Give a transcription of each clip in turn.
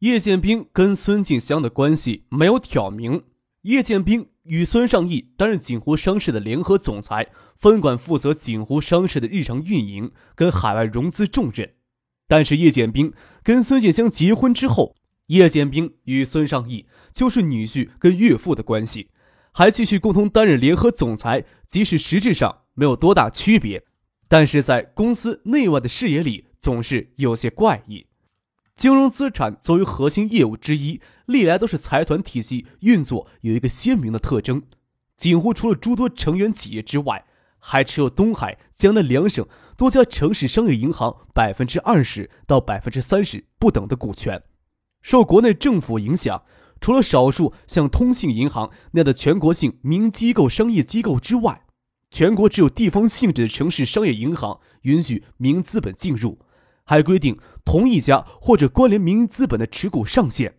叶剑兵跟孙静香的关系没有挑明。叶剑兵与孙尚义担任锦湖商事的联合总裁，分管负责锦湖商事的日常运营跟海外融资重任。但是叶剑兵跟孙静香结婚之后，叶剑兵与孙尚义就是女婿跟岳父的关系，还继续共同担任联合总裁，即使实质上没有多大区别，但是在公司内外的视野里总是有些怪异。金融资产作为核心业务之一，历来都是财团体系运作有一个鲜明的特征。锦湖除了诸多成员企业之外，还持有东海、江南两省多家城市商业银行百分之二十到百分之三十不等的股权。受国内政府影响，除了少数像通信银行那样的全国性民营机构商业机构之外，全国只有地方性质的城市商业银行允许民营资本进入。还规定同一家或者关联民营资本的持股上限。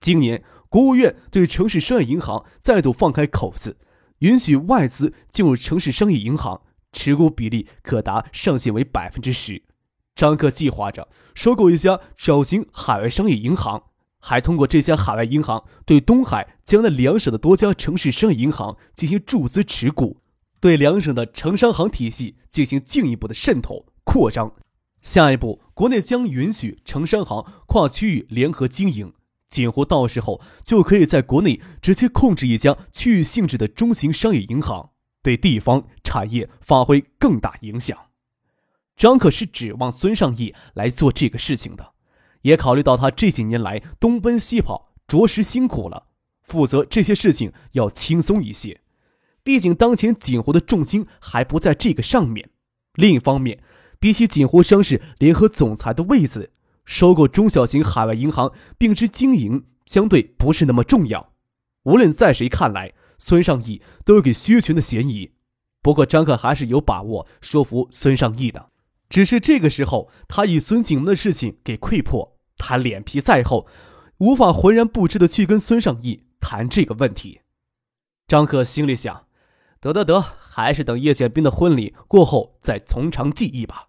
今年，国务院对城市商业银行再度放开口子，允许外资进入城市商业银行，持股比例可达上限为百分之十。张克计划着收购一家小型海外商业银行，还通过这家海外银行对东海、江南两省的多家城市商业银行进行注资持股，对两省的城商行体系进行进一步的渗透扩张。下一步，国内将允许城商行跨区域联合经营，锦湖到时候就可以在国内直接控制一家区域性质的中型商业银行，对地方产业发挥更大影响。张可是指望孙尚义来做这个事情的，也考虑到他这几年来东奔西跑，着实辛苦了，负责这些事情要轻松一些。毕竟当前锦湖的重心还不在这个上面。另一方面。比起锦湖商事联合总裁的位子，收购中小型海外银行并之经营相对不是那么重要。无论在谁看来，孙尚义都有给薛群的嫌疑。不过张克还是有把握说服孙尚义的，只是这个时候他以孙景文的事情给溃破，他脸皮再厚，无法浑然不知的去跟孙尚义谈这个问题。张克心里想。得得得，还是等叶剑兵的婚礼过后再从长计议吧。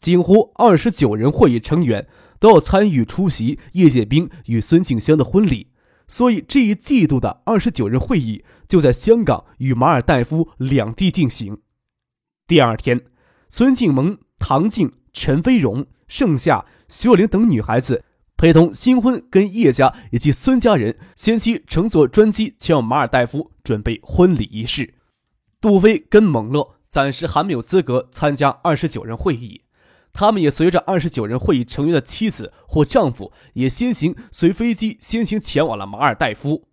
锦湖二十九人会议成员都要参与出席叶剑兵与孙静香的婚礼，所以这一季度的二十九人会议就在香港与马尔代夫两地进行。第二天，孙静萌、唐静、陈飞荣、盛夏、徐若琳等女孩子陪同新婚跟叶家以及孙家人先期乘坐专机前往马尔代夫准备婚礼仪式。杜飞跟蒙乐暂时还没有资格参加二十九人会议，他们也随着二十九人会议成员的妻子或丈夫也先行随飞机先行前往了马尔代夫。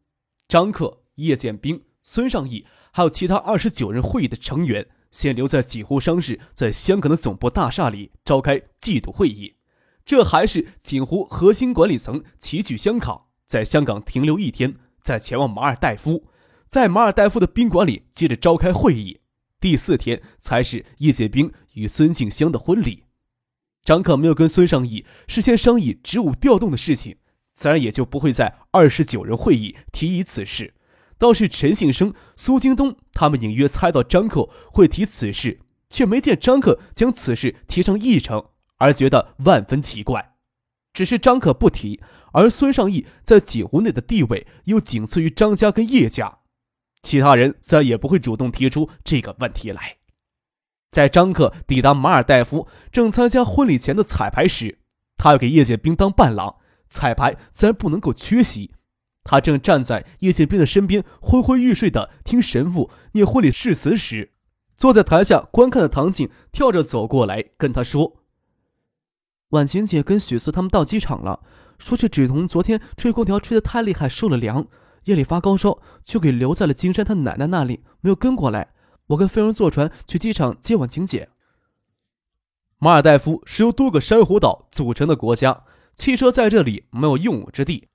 张克、叶剑兵、孙尚义还有其他二十九人会议的成员先留在锦湖商事在香港的总部大厦里召开季度会议，这还是锦湖核心管理层齐聚香港，在香港停留一天，再前往马尔代夫。在马尔代夫的宾馆里接着召开会议，第四天才是叶剑兵与孙静香的婚礼。张可没有跟孙尚义事先商议职务调动的事情，自然也就不会在二十九人会议提议此事。倒是陈信生、苏京东他们隐约猜到张克会提此事，却没见张克将此事提上议程，而觉得万分奇怪。只是张可不提，而孙尚义在锦湖内的地位又仅次于张家跟叶家。其他人自然也不会主动提出这个问题来。在张克抵达马尔代夫，正参加婚礼前的彩排时，他要给叶剑兵当伴郎，彩排自然不能够缺席。他正站在叶剑兵的身边，昏昏欲睡的听神父念婚礼誓词时，坐在台下观看的唐静跳着走过来，跟他说：“婉晴姐跟许四他们到机场了，说是芷彤昨天吹空调吹得太厉害，受了凉。”夜里发高烧，就给留在了金山他奶奶那里，没有跟过来。我跟飞儿坐船去机场接婉晴姐。马尔代夫是由多个珊瑚岛组成的国家，汽车在这里没有用武之地，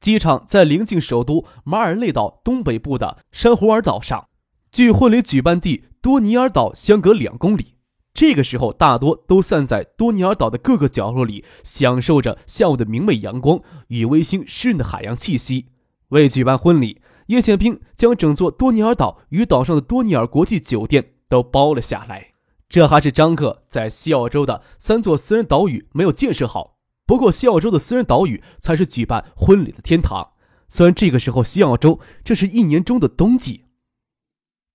机场在临近首都马尔内岛东北部的珊瑚尔岛上，距婚礼举办地多尼尔岛相隔两公里。这个时候，大多都散在多尼尔岛的各个角落里，享受着下午的明媚阳光与微醺湿润的海洋气息。为举办婚礼，叶剑兵将整座多尼尔岛与岛上的多尼尔国际酒店都包了下来。这还是张克在西澳洲的三座私人岛屿没有建设好。不过，西澳洲的私人岛屿才是举办婚礼的天堂。虽然这个时候西澳洲这是一年中的冬季。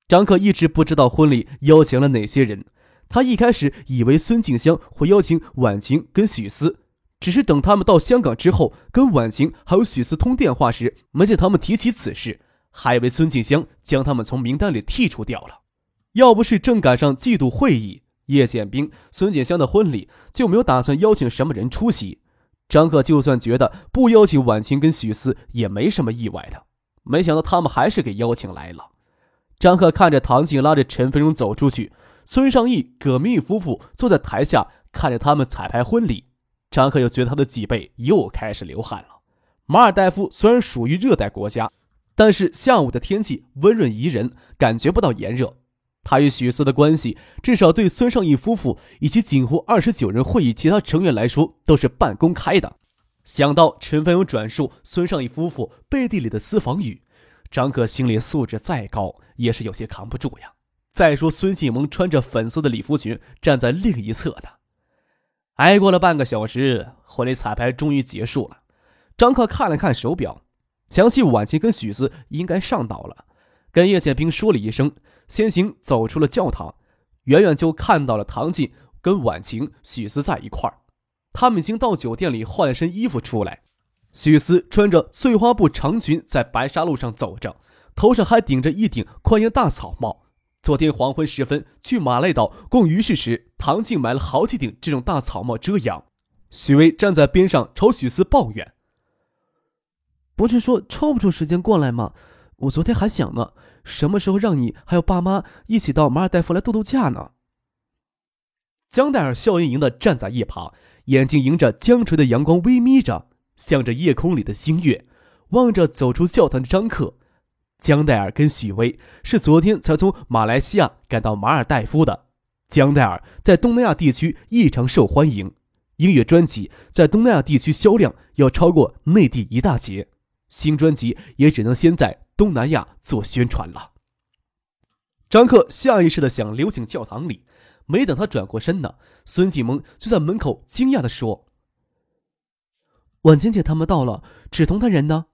张克一直不知道婚礼邀请了哪些人。他一开始以为孙静香会邀请婉晴跟许思，只是等他们到香港之后，跟婉晴还有许思通电话时，没见他们提起此事，还以为孙静香将他们从名单里剔除掉了。要不是正赶上季度会议，叶剑兵、孙静香的婚礼就没有打算邀请什么人出席。张克就算觉得不邀请婉晴跟许思也没什么意外的，没想到他们还是给邀请来了。张克看着唐静拉着陈飞荣走出去。孙尚义、葛明宇夫妇坐在台下看着他们彩排婚礼，张克又觉得他的脊背又开始流汗了。马尔代夫虽然属于热带国家，但是下午的天气温润宜人，感觉不到炎热。他与许思的关系，至少对孙尚义夫妇以及锦湖二十九人会议其他成员来说都是半公开的。想到陈凡勇转述孙尚义夫妇背地里的私房语，张可心理素质再高也是有些扛不住呀。再说，孙继萌穿着粉色的礼服裙站在另一侧的。挨过了半个小时，婚礼彩排终于结束了。张克看了看手表，想起晚晴跟许思应该上岛了，跟叶剑兵说了一声，先行走出了教堂。远远就看到了唐静跟晚晴、许思在一块儿。他们已经到酒店里换了身衣服出来。许思穿着碎花布长裙在白沙路上走着，头上还顶着一顶宽檐大草帽。昨天黄昏时分去马累岛逛鱼市时，唐静买了好几顶这种大草帽遮阳。许巍站在边上朝许思抱怨：“不是说抽不出时间过来吗？我昨天还想呢，什么时候让你还有爸妈一起到马尔代夫来度度假呢？”江黛尔笑盈盈地站在一旁，眼睛迎着江垂的阳光微眯着，向着夜空里的星月，望着走出教堂的张克。江黛尔跟许巍是昨天才从马来西亚赶到马尔代夫的。江黛尔在东南亚地区异常受欢迎，音乐专辑在东南亚地区销量要超过内地一大截，新专辑也只能先在东南亚做宣传了。张克下意识的想溜进教堂里，没等他转过身呢，孙继萌就在门口惊讶的说：“婉晴姐他们到了，芷彤他人呢？”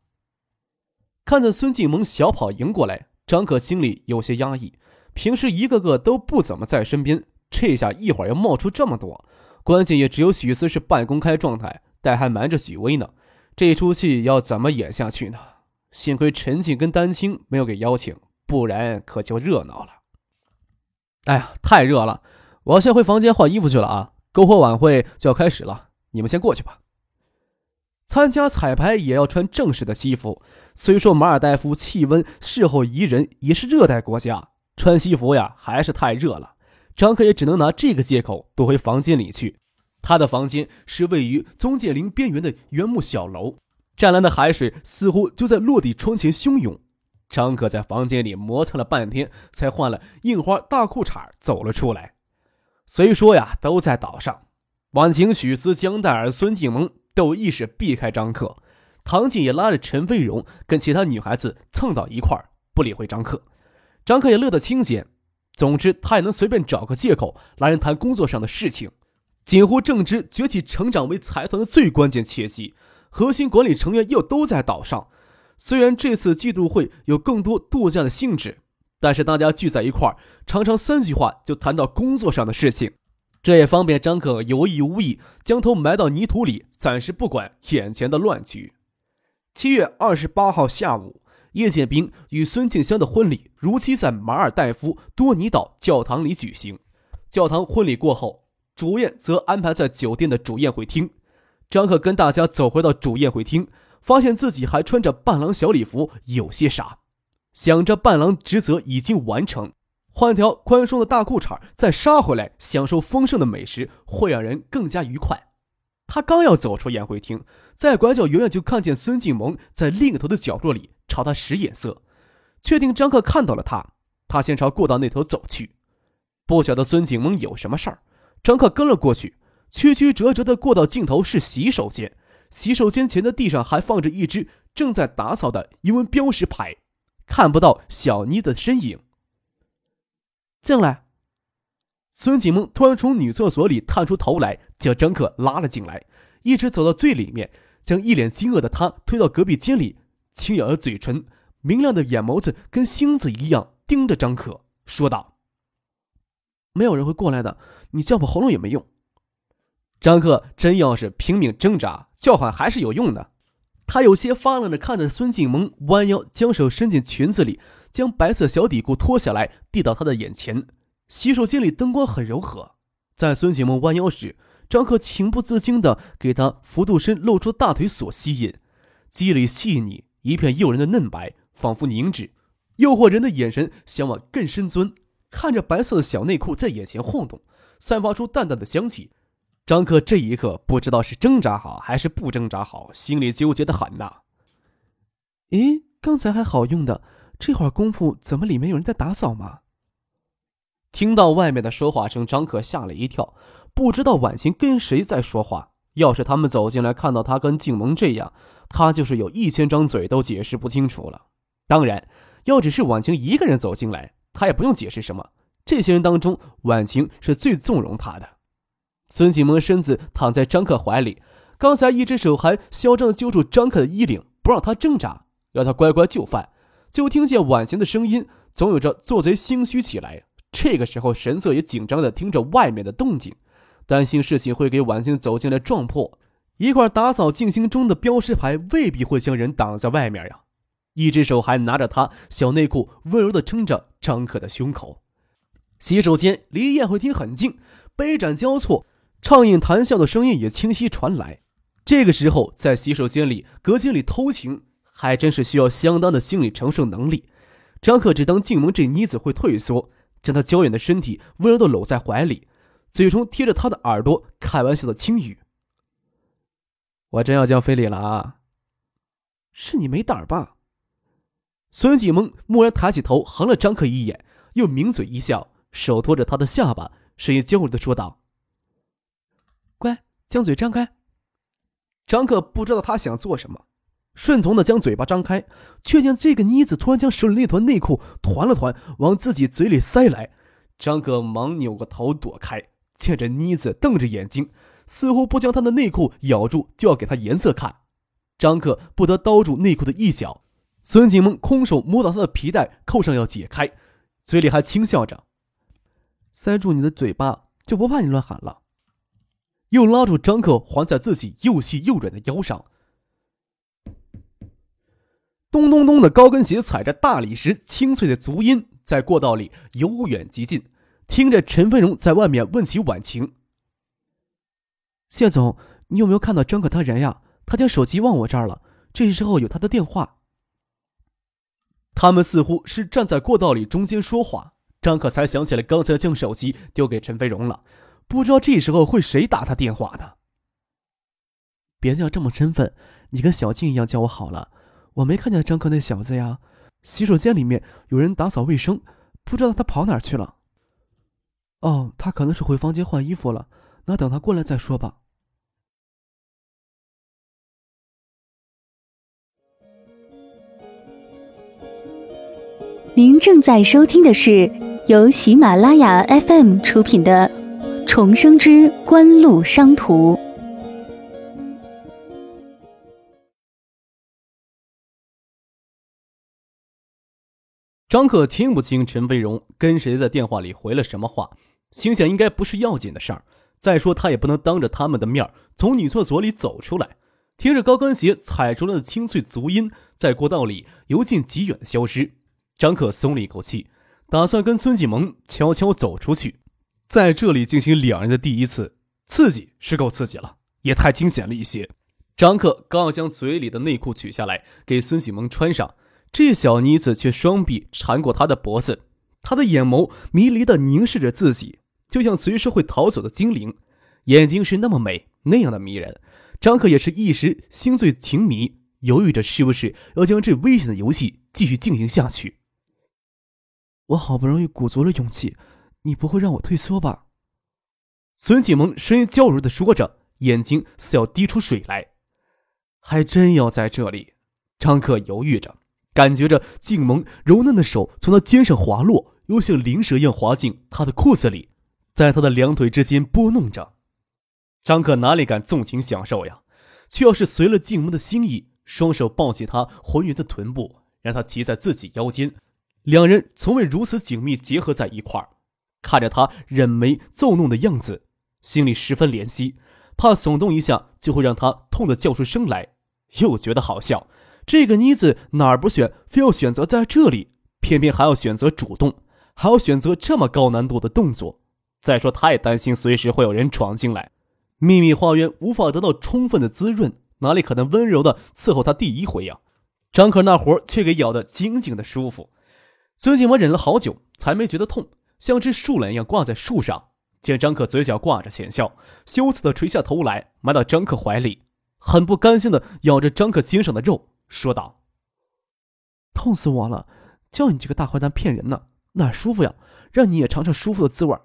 看着孙静萌小跑迎过来，张可心里有些压抑。平时一个个都不怎么在身边，这下一会儿又冒出这么多，关键也只有许思是半公开状态，但还瞒着许巍呢。这出戏要怎么演下去呢？幸亏陈静跟丹青没有给邀请，不然可就热闹了。哎呀，太热了，我要先回房间换衣服去了啊！篝火晚会就要开始了，你们先过去吧。参加彩排也要穿正式的西服。虽说马尔代夫气温适候宜人，也是热带国家，穿西服呀还是太热了。张克也只能拿这个借口躲回房间里去。他的房间是位于宗介林边缘的原木小楼，湛蓝的海水似乎就在落地窗前汹涌。张克在房间里磨蹭了半天，才换了印花大裤衩走了出来。虽说呀都在岛上，婉晴、许思、江黛儿、孙静萌都有意识避开张克。唐静也拉着陈飞荣跟其他女孩子蹭到一块儿，不理会张克。张克也乐得清闲。总之，他也能随便找个借口来人谈工作上的事情。锦湖正值崛起成长为财团的最关键契机，核心管理成员又都在岛上。虽然这次季度会有更多度假的性质，但是大家聚在一块儿，常常三句话就谈到工作上的事情。这也方便张克有意无意将头埋到泥土里，暂时不管眼前的乱局。七月二十八号下午，叶剑兵与孙静香的婚礼如期在马尔代夫多尼岛教堂里举行。教堂婚礼过后，主宴则安排在酒店的主宴会厅。张克跟大家走回到主宴会厅，发现自己还穿着伴郎小礼服，有些傻。想着伴郎职责已经完成，换条宽松的大裤衩再杀回来，享受丰盛的美食，会让人更加愉快。他刚要走出宴会厅，在拐角远远就看见孙静萌在另一头的角落里朝他使眼色，确定张克看到了他，他先朝过道那头走去。不晓得孙静萌有什么事儿，张克跟了过去。曲曲折折的过道尽头是洗手间，洗手间前的地上还放着一只正在打扫的英文标识牌，看不到小妮的身影。进来。孙锦梦突然从女厕所里探出头来，将张克拉了进来，一直走到最里面，将一脸惊愕的他推到隔壁间里，轻咬着嘴唇，明亮的眼眸子跟星子一样盯着张克，说道：“没有人会过来的，你叫破喉咙也没用。”张克真要是拼命挣扎，叫喊还是有用的。他有些发愣的看着孙静萌，弯腰将手伸进裙子里，将白色小底裤脱下来递到他的眼前。洗手间里灯光很柔和，在孙启梦弯腰时，张克情不自禁地给她幅度深露出大腿所吸引，肌理细腻，一片诱人的嫩白，仿佛凝脂，诱惑人的眼神想往更深钻。看着白色的小内裤在眼前晃动，散发出淡淡的香气，张克这一刻不知道是挣扎好还是不挣扎好，心里纠结的很呐。咦，刚才还好用的，这会儿功夫怎么里面有人在打扫吗？听到外面的说话声，张可吓了一跳，不知道婉晴跟谁在说话。要是他们走进来看到他跟静萌这样，他就是有一千张嘴都解释不清楚了。当然，要只是婉晴一个人走进来，他也不用解释什么。这些人当中，婉晴是最纵容他的。孙启萌身子躺在张克怀里，刚才一只手还嚣张地揪住张克的衣领，不让他挣扎，要他乖乖就范。就听见婉晴的声音，总有着做贼心虚起来。这个时候，神色也紧张的听着外面的动静，担心事情会给婉清走进来撞破。一块打扫进行中的标识牌未必会将人挡在外面呀。一只手还拿着他小内裤，温柔的撑着张可的胸口。洗手间离宴会厅很近，杯盏交错，畅饮谈笑的声音也清晰传来。这个时候，在洗手间里、隔间里偷情，还真是需要相当的心理承受能力。张可只当进门这妮子会退缩。将他娇艳的身体温柔的搂在怀里，嘴唇贴着他的耳朵，开玩笑的轻语：“我真要叫非礼了啊！是你没胆儿吧？”孙继萌蓦然抬起头，横了张克一眼，又抿嘴一笑，手托着他的下巴，声音娇柔的说道：“乖，将嘴张开。”张克不知道他想做什么。顺从的将嘴巴张开，却见这个妮子突然将手里那团内裤团了团，往自己嘴里塞来。张可忙扭过头躲开，见着妮子瞪着眼睛，似乎不将他的内裤咬住就要给他颜色看。张可不得刀住内裤的一角，孙景萌空手摸到他的皮带，扣上要解开，嘴里还轻笑着：“塞住你的嘴巴，就不怕你乱喊了。”又拉住张可环在自己又细又软的腰上。咚咚咚的高跟鞋踩着大理石，清脆的足音在过道里由远及近。听着陈飞荣在外面问起晚晴：“谢总，你有没有看到张可他人呀？他将手机忘我这儿了。这时候有他的电话。”他们似乎是站在过道里中间说话。张可才想起来刚才将手机丢给陈飞荣了，不知道这时候会谁打他电话呢？别叫这么生分，你跟小静一样叫我好了。我没看见张克那小子呀，洗手间里面有人打扫卫生，不知道他跑哪儿去了。哦，他可能是回房间换衣服了，那等他过来再说吧。您正在收听的是由喜马拉雅 FM 出品的《重生之官路商途》。张克听不清陈飞荣跟谁在电话里回了什么话，心想应该不是要紧的事儿。再说他也不能当着他们的面从女厕所里走出来。听着高跟鞋踩出来的清脆足音在过道里由近及远的消失，张克松了一口气，打算跟孙继萌悄悄走出去，在这里进行两人的第一次。刺激是够刺激了，也太惊险了一些。张克刚要将嘴里的内裤取下来给孙启萌穿上。这小妮子却双臂缠过他的脖子，她的眼眸迷离的凝视着自己，就像随时会逃走的精灵，眼睛是那么美，那样的迷人。张克也是一时心醉情迷，犹豫着是不是要将这危险的游戏继续进行下去。我好不容易鼓足了勇气，你不会让我退缩吧？孙启萌声音娇柔的说着，眼睛似要滴出水来。还真要在这里？张克犹豫着，感觉着静萌柔嫩的手从他肩上滑落，又像灵蛇一样滑进他的裤子里，在他的两腿之间拨弄着。张克哪里敢纵情享受呀？却要是随了静萌的心意，双手抱起她浑圆的臀部，让她骑在自己腰间，两人从未如此紧密结合在一块儿。看着她忍眉奏弄的样子，心里十分怜惜，怕耸动一下就会让她痛得叫出声来，又觉得好笑。这个妮子哪儿不选，非要选择在这里，偏偏还要选择主动，还要选择这么高难度的动作。再说，他也担心随时会有人闯进来。秘密花园无法得到充分的滋润，哪里可能温柔的伺候他第一回呀？张可那活却给咬得紧紧的舒服。孙景文忍了好久，才没觉得痛，像只树懒一样挂在树上。见张可嘴角挂着浅笑，羞涩的垂下头来，埋到张可怀里，很不甘心的咬着张可肩上的肉，说道：“痛死我了！叫你这个大坏蛋骗人呢，哪舒服呀？让你也尝尝舒服的滋味。”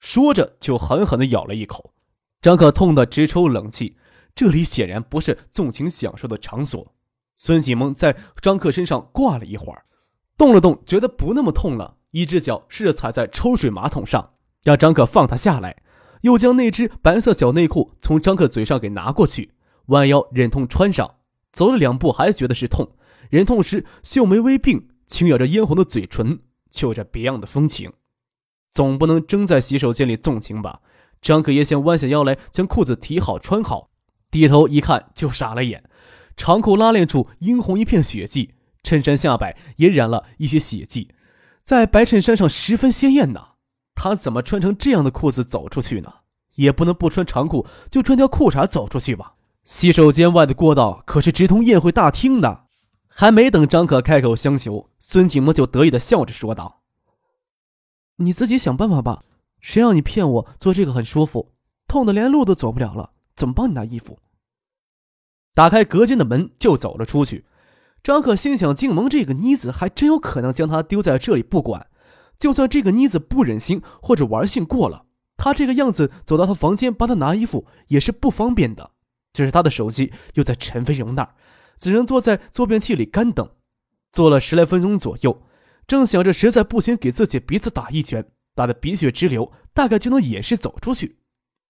说着就狠狠的咬了一口。张可痛得直抽冷气，这里显然不是纵情享受的场所。孙启蒙在张克身上挂了一会儿，动了动，觉得不那么痛了，一只脚试着踩在抽水马桶上，让张可放他下来，又将那只白色小内裤从张克嘴上给拿过去，弯腰忍痛穿上。走了两步还觉得是痛，忍痛时秀眉微并，轻咬着嫣红的嘴唇，就着别样的风情。总不能真在洗手间里纵情吧？张可也想弯下腰来将裤子提好穿好，低头一看就傻了眼，长裤拉链处殷红一片血迹，衬衫下摆也染了一些血迹，在白衬衫上十分鲜艳呢。他怎么穿成这样的裤子走出去呢？也不能不穿长裤，就穿条裤衩走出去吧。洗手间外的过道可是直通宴会大厅的。还没等张可开口相求，孙景萌就得意的笑着说道：“你自己想办法吧。”谁让你骗我做这个很舒服，痛得连路都走不了了，怎么帮你拿衣服？打开隔间的门就走了出去。张可心想：静萌这个妮子还真有可能将他丢在这里不管。就算这个妮子不忍心或者玩性过了，他这个样子走到他房间帮他拿衣服也是不方便的。只是他的手机又在陈飞荣那儿，只能坐在坐便器里干等。坐了十来分钟左右，正想着实在不行给自己鼻子打一拳。打得鼻血直流，大概就能掩饰走出去。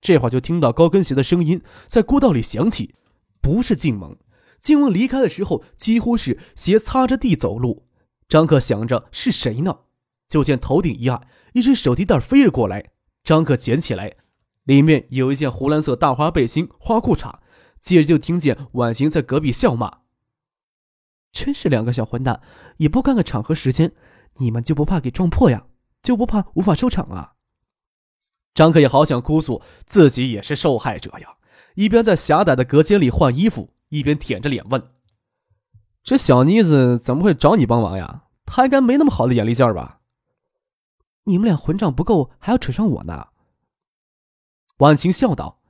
这会儿就听到高跟鞋的声音在过道里响起，不是静萌。静萌离开的时候几乎是鞋擦着地走路。张克想着是谁呢？就见头顶一暗，一只手提袋飞了过来。张克捡起来，里面有一件湖蓝色大花背心、花裤衩。接着就听见婉晴在隔壁笑骂：“真是两个小混蛋，也不看看场合时间，你们就不怕给撞破呀？”就不怕无法收场啊？张克也好想哭诉自己也是受害者呀，一边在狭窄的隔间里换衣服，一边舔着脸问：“这小妮子怎么会找你帮忙呀？她应该没那么好的眼力劲儿吧？”你们俩混账不够，还要扯上我呢。婉晴笑道：“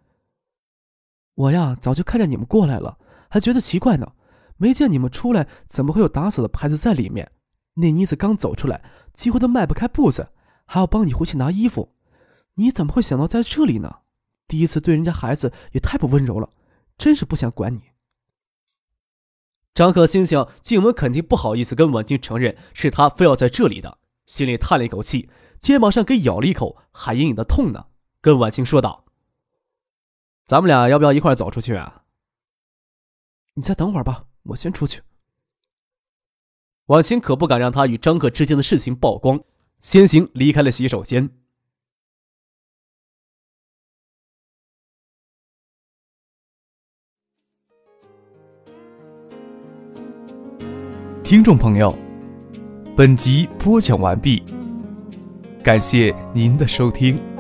我呀，早就看见你们过来了，还觉得奇怪呢。没见你们出来，怎么会有打扫的牌子在里面？那妮子刚走出来。”几乎都迈不开步子，还要帮你回去拿衣服，你怎么会想到在这里呢？第一次对人家孩子也太不温柔了，真是不想管你。张可心想，静雯肯定不好意思跟婉清承认是他非要在这里的，心里叹了一口气，肩膀上给咬了一口，还隐隐的痛呢，跟婉清说道：“咱们俩要不要一块走出去啊？”你再等会儿吧，我先出去。婉清可不敢让他与张克之间的事情曝光，先行离开了洗手间。听众朋友，本集播讲完毕，感谢您的收听。